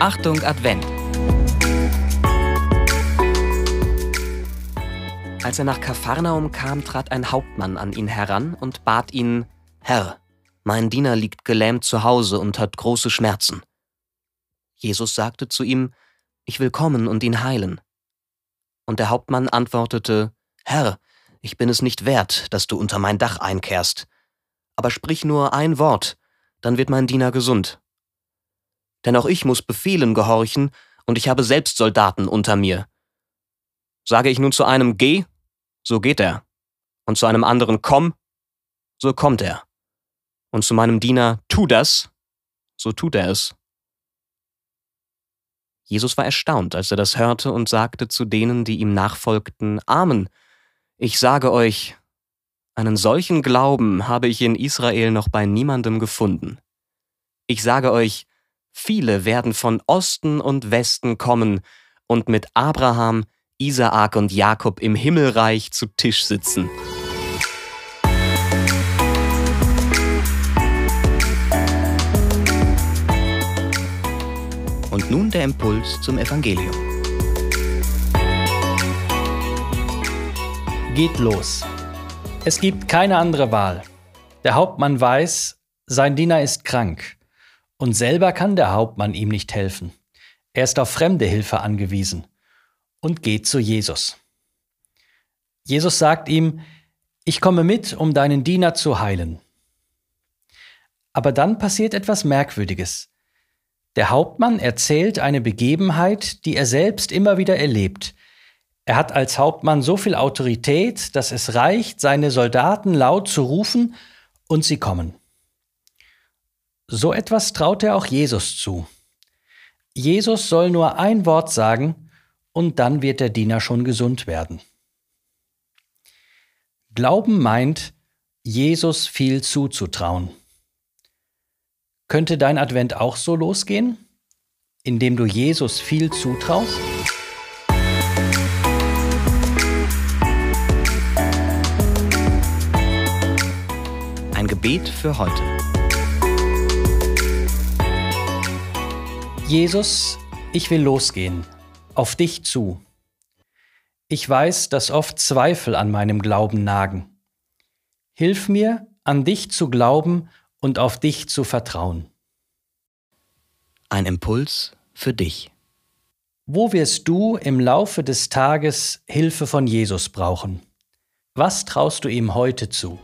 Achtung Advent. Als er nach Kapharnaum kam, trat ein Hauptmann an ihn heran und bat ihn: Herr, mein Diener liegt gelähmt zu Hause und hat große Schmerzen. Jesus sagte zu ihm: Ich will kommen und ihn heilen. Und der Hauptmann antwortete: Herr, ich bin es nicht wert, dass du unter mein Dach einkehrst. Aber sprich nur ein Wort, dann wird mein Diener gesund. Denn auch ich muss Befehlen gehorchen, und ich habe selbst Soldaten unter mir. Sage ich nun zu einem Geh, so geht er, und zu einem anderen Komm, so kommt er, und zu meinem Diener Tu das, so tut er es. Jesus war erstaunt, als er das hörte und sagte zu denen, die ihm nachfolgten, Amen, ich sage euch, einen solchen Glauben habe ich in Israel noch bei niemandem gefunden. Ich sage euch, viele werden von Osten und Westen kommen und mit Abraham, Isaak und Jakob im Himmelreich zu Tisch sitzen. Und nun der Impuls zum Evangelium. Geht los. Es gibt keine andere Wahl. Der Hauptmann weiß, sein Diener ist krank. Und selber kann der Hauptmann ihm nicht helfen. Er ist auf fremde Hilfe angewiesen und geht zu Jesus. Jesus sagt ihm, ich komme mit, um deinen Diener zu heilen. Aber dann passiert etwas Merkwürdiges. Der Hauptmann erzählt eine Begebenheit, die er selbst immer wieder erlebt. Er hat als Hauptmann so viel Autorität, dass es reicht, seine Soldaten laut zu rufen, und sie kommen. So etwas traut er auch Jesus zu. Jesus soll nur ein Wort sagen, und dann wird der Diener schon gesund werden. Glauben meint, Jesus viel zuzutrauen. Könnte dein Advent auch so losgehen, indem du Jesus viel zutraust? Ein Gebet für heute. Jesus, ich will losgehen, auf dich zu. Ich weiß, dass oft Zweifel an meinem Glauben nagen. Hilf mir, an dich zu glauben und auf dich zu vertrauen. Ein Impuls für dich. Wo wirst du im Laufe des Tages Hilfe von Jesus brauchen? Was traust du ihm heute zu?